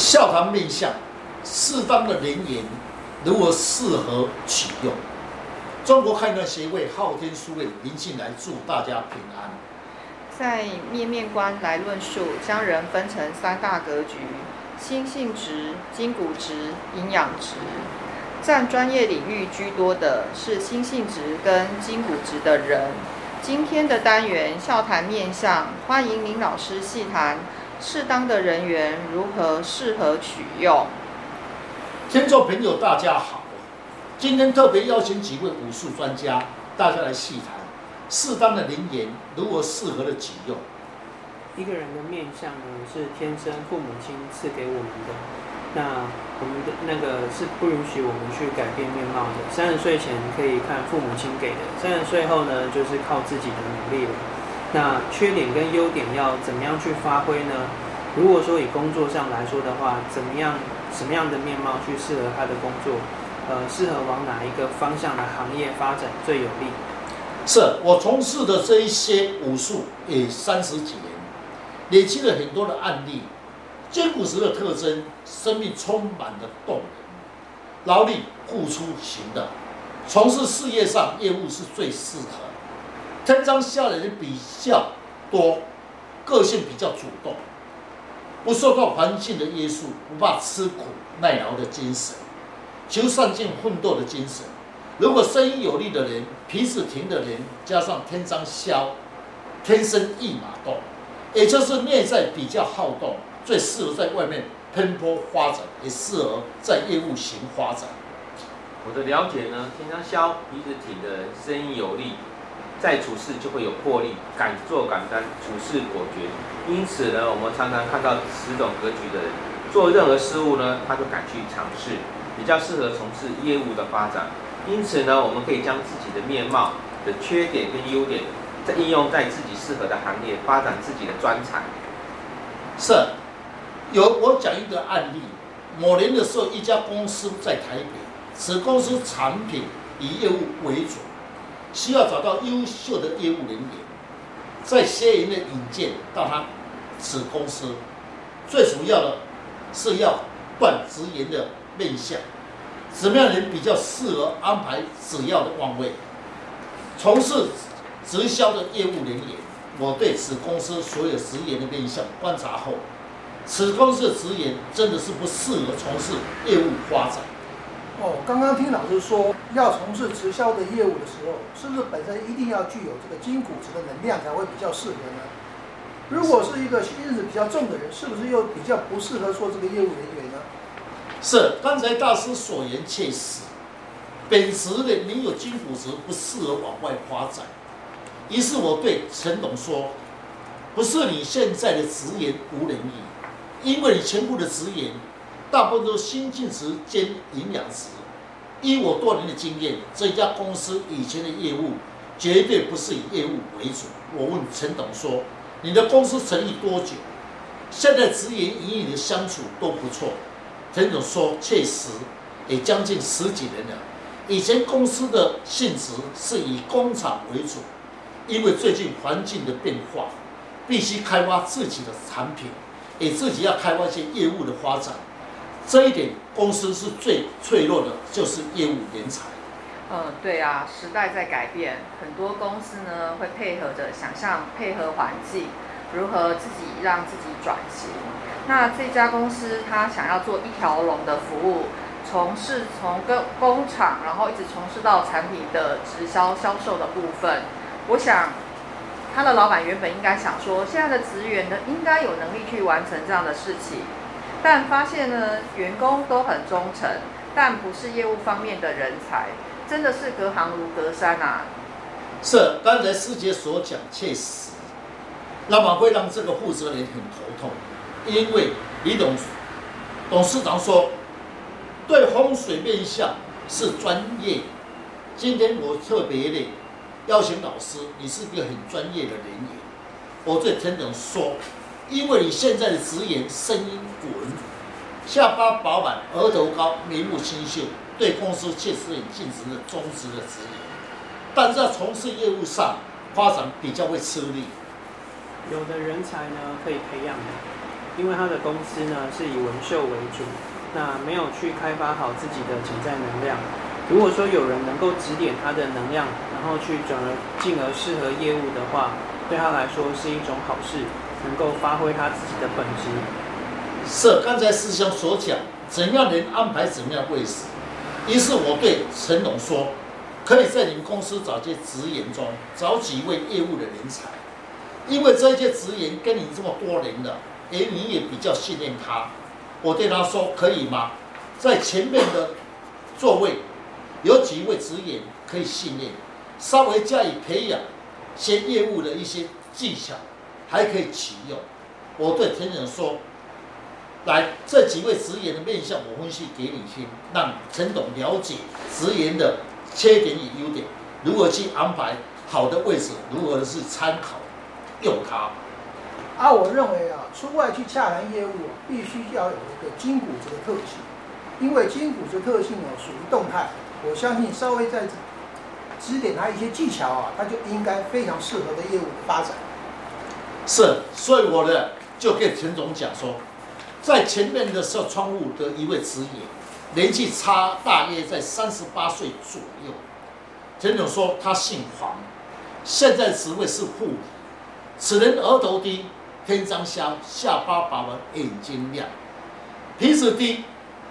笑谈面相，适当的人言如何适合取用？中国汉官协会昊天书院林进来祝大家平安。在面面观来论述，将人分成三大格局：心性值、筋骨值、营养值。占专业领域居多的是心性值跟筋骨值的人。今天的单元笑谈面相，欢迎林老师细谈适当的人员如何适合取用。听众朋友，大家好，今天特别邀请几位武术专家，大家来细谈适当的人缘如何适合的取用。一个人的面相呢，是天生父母亲赐给我们的。那我们的那个是不允许我们去改变面貌的。三十岁前可以看父母亲给的，三十岁后呢，就是靠自己的努力了。那缺点跟优点要怎么样去发挥呢？如果说以工作上来说的话，怎么样什么样的面貌去适合他的工作？呃，适合往哪一个方向的行业发展最有利？是我从事的这一些武术也三十几年，累积了很多的案例。筋骨石的特征，生命充满了动能，劳力付出型的，从事事业上业务是最适合。天仓虾的人比较多，个性比较主动，不受到环境的约束，不怕吃苦耐劳的精神，求上进奋斗的精神。如果声音有力的人，鼻子挺的人，加上天仓虾，天生一马动，也就是内在比较好动。最适合在外面奔波发展，也适合在业务型发展。我的了解呢，天仓虾鼻子挺的人，声音有力，在处事就会有魄力，敢做敢当，处事果决。因此呢，我们常常看到此种格局的人，做任何事物呢，他就敢去尝试，比较适合从事业务的发展。因此呢，我们可以将自己的面貌的缺点跟优点，再应用在自己适合的行业，发展自己的专长。是。有我讲一个案例，某年的时候，一家公司在台北，此公司产品以业务为主，需要找到优秀的业务人员，在些人的引荐到他此公司，最主要的是要断职员的面相，什么样人比较适合安排主要的岗位，从事直销的业务人员，我对此公司所有职员的面相观察后。此公司的职员真的是不适合从事业务发展。哦，刚刚听老师说要从事直销的业务的时候，是不是本身一定要具有这个筋骨质的能量才会比较适合呢？如果是一个心性比较重的人，是不是又比较不适合做这个业务人员呢？是，刚才大师所言确实，本职的你有筋骨质不适合往外发展。于是我对陈董说：“不是你现在的职言无能力。”因为你全部的职言，大部分都是心性质兼营养质。依我多年的经验，这家公司以前的业务绝对不是以业务为主。我问陈董说：“你的公司成立多久？现在职员与你的相处都不错。”陈总说：“确实，也将近十几年了。以前公司的性质是以工厂为主，因为最近环境的变化，必须开发自己的产品。”也自己要开发一些业务的发展，这一点公司是最脆弱的，就是业务人才。嗯，对啊，时代在改变，很多公司呢会配合着想象配合环境，如何自己让自己转型。那这家公司他想要做一条龙的服务，从事从跟工厂，然后一直从事到产品的直销销售的部分，我想。他的老板原本应该想说，现在的职员呢，应该有能力去完成这样的事情，但发现呢，员工都很忠诚，但不是业务方面的人才，真的是隔行如隔山啊。是，刚才师姐所讲，确实，那么会让这个负责人很头痛，因为李董董事长说，对风水面相是专业，今天我特别的。邀请老师，你是一个很专业的人员。我对陈总说，因为你现在的职业声音稳，下巴饱满，额头高，眉目清秀，对公司确实很尽职的忠实的职员。但是在从事业务上发展比较会吃力。有的人才呢可以培养的，因为他的公司呢是以文绣为主，那没有去开发好自己的潜在能量。如果说有人能够指点他的能量，然后去转而进而适合业务的话，对他来说是一种好事，能够发挥他自己的本职。是刚才师兄所讲，怎样能安排怎样位置？于是我对陈龙说，可以在你们公司找些职员中找几位业务的人才，因为这些职员跟你这么多年了，而你也比较信任他。我对他说，可以吗？在前面的座位。有几位职员可以信任，稍微加以培养，些业务的一些技巧，还可以启用。我对陈总说：“来，这几位职员的面相，我分析给你听，让陈董了解职员的缺点与优点，如何去安排好的位置，如何是参考用它。”啊，我认为啊，出外去洽谈业务，必须要有一个筋骨子的特性，因为筋骨子特性呢，属于动态。我相信稍微在指点他一些技巧啊，他就应该非常适合的业务发展。是，所以我呢就跟陈总讲说，在前面的设窗户的一位职员，年纪差大约在三十八岁左右。陈总说他姓黄，现在职位是副理。此人额头低，天仓削，下巴薄，眼睛亮，鼻子低，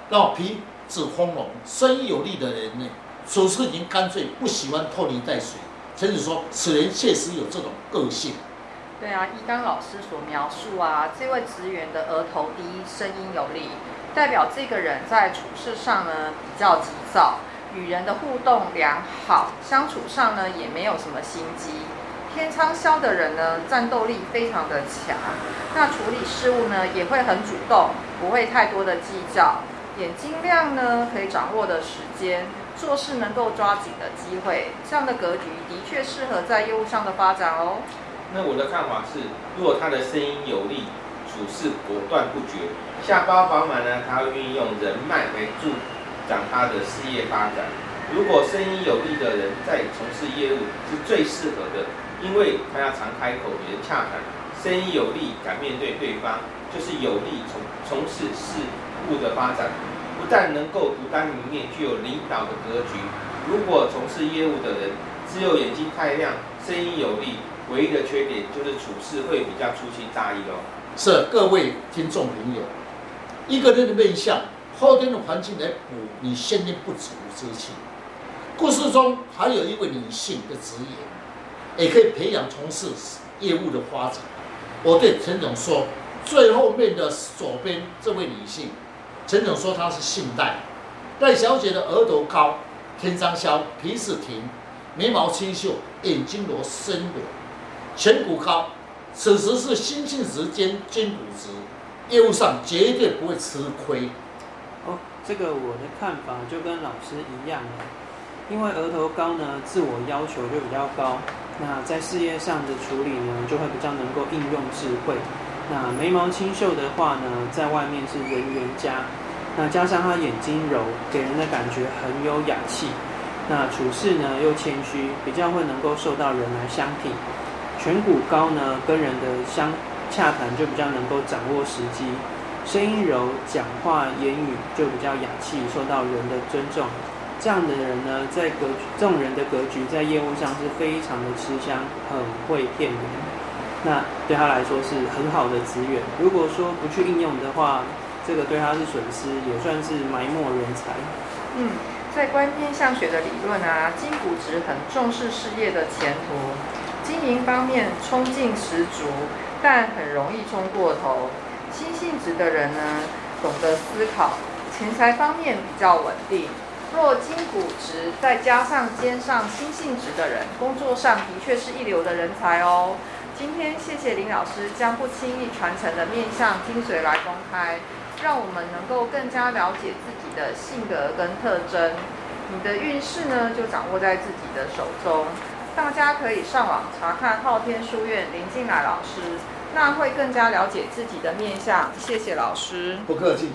然后鼻子丰隆，声音有力的人呢，处事已经干脆，不喜欢拖泥带水。陈子说，此人确实有这种个性。对啊，一刚老师所描述啊，这位职员的额头低，声音有力，代表这个人在处事上呢比较急躁，与人的互动良好，相处上呢也没有什么心机。天仓削的人呢，战斗力非常的强，那处理事务呢也会很主动，不会太多的计较。眼睛亮呢，可以掌握的时间，做事能够抓紧的机会，这样的格局的确适合在业务上的发展哦。那我的看法是，如果他的声音有力，处事果断不绝，下包饱满呢，他会运用人脉来助长他的事业发展。如果声音有力的人在从事业务是最适合的，因为他要常开口与人洽谈，声音有力，敢面对对方，就是有利从从事事物的发展。不但能够独当一面，具有领导的格局。如果从事业务的人只有眼睛太亮，声音有力，唯一的缺点就是处事会比较粗心大意哦。是各位听众朋友，一个人的面相，后天的环境来补你先天不足之气。故事中还有一位女性的职员，也可以培养从事业务的发展。我对陈总说，最后面的左边这位女性。陈总说他是姓戴，戴小姐的额头高，天仓削，鼻子挺，眉毛清秀，眼睛螺深裸，颧骨高。此时是心性直兼筋骨直，业务上绝对不会吃亏。哦，这个我的看法就跟老师一样了，因为额头高呢，自我要求就比较高，那在事业上的处理呢，就会比较能够应用智慧。那眉毛清秀的话呢，在外面是人缘佳。那加上他眼睛柔，给人的感觉很有雅气。那处事呢又谦虚，比较会能够受到人来相挺。颧骨高呢，跟人的相洽谈就比较能够掌握时机。声音柔，讲话言语就比较雅气，受到人的尊重。这样的人呢，在格，这种人的格局在业务上是非常的吃香，很会骗人。那对他来说是很好的资源。如果说不去应用的话，这个对他是损失，也算是埋没人才。嗯，在观天象学的理论啊，金骨值很重视事业的前途，经营方面冲劲十足，但很容易冲过头。心性值的人呢，懂得思考，钱财方面比较稳定。若金骨值再加上兼上心性值的人，工作上的确是一流的人才哦。今天谢谢林老师将不轻易传承的面相精髓来公开，让我们能够更加了解自己的性格跟特征。你的运势呢，就掌握在自己的手中。大家可以上网查看昊天书院林进来老师，那会更加了解自己的面相。谢谢老师，不客气。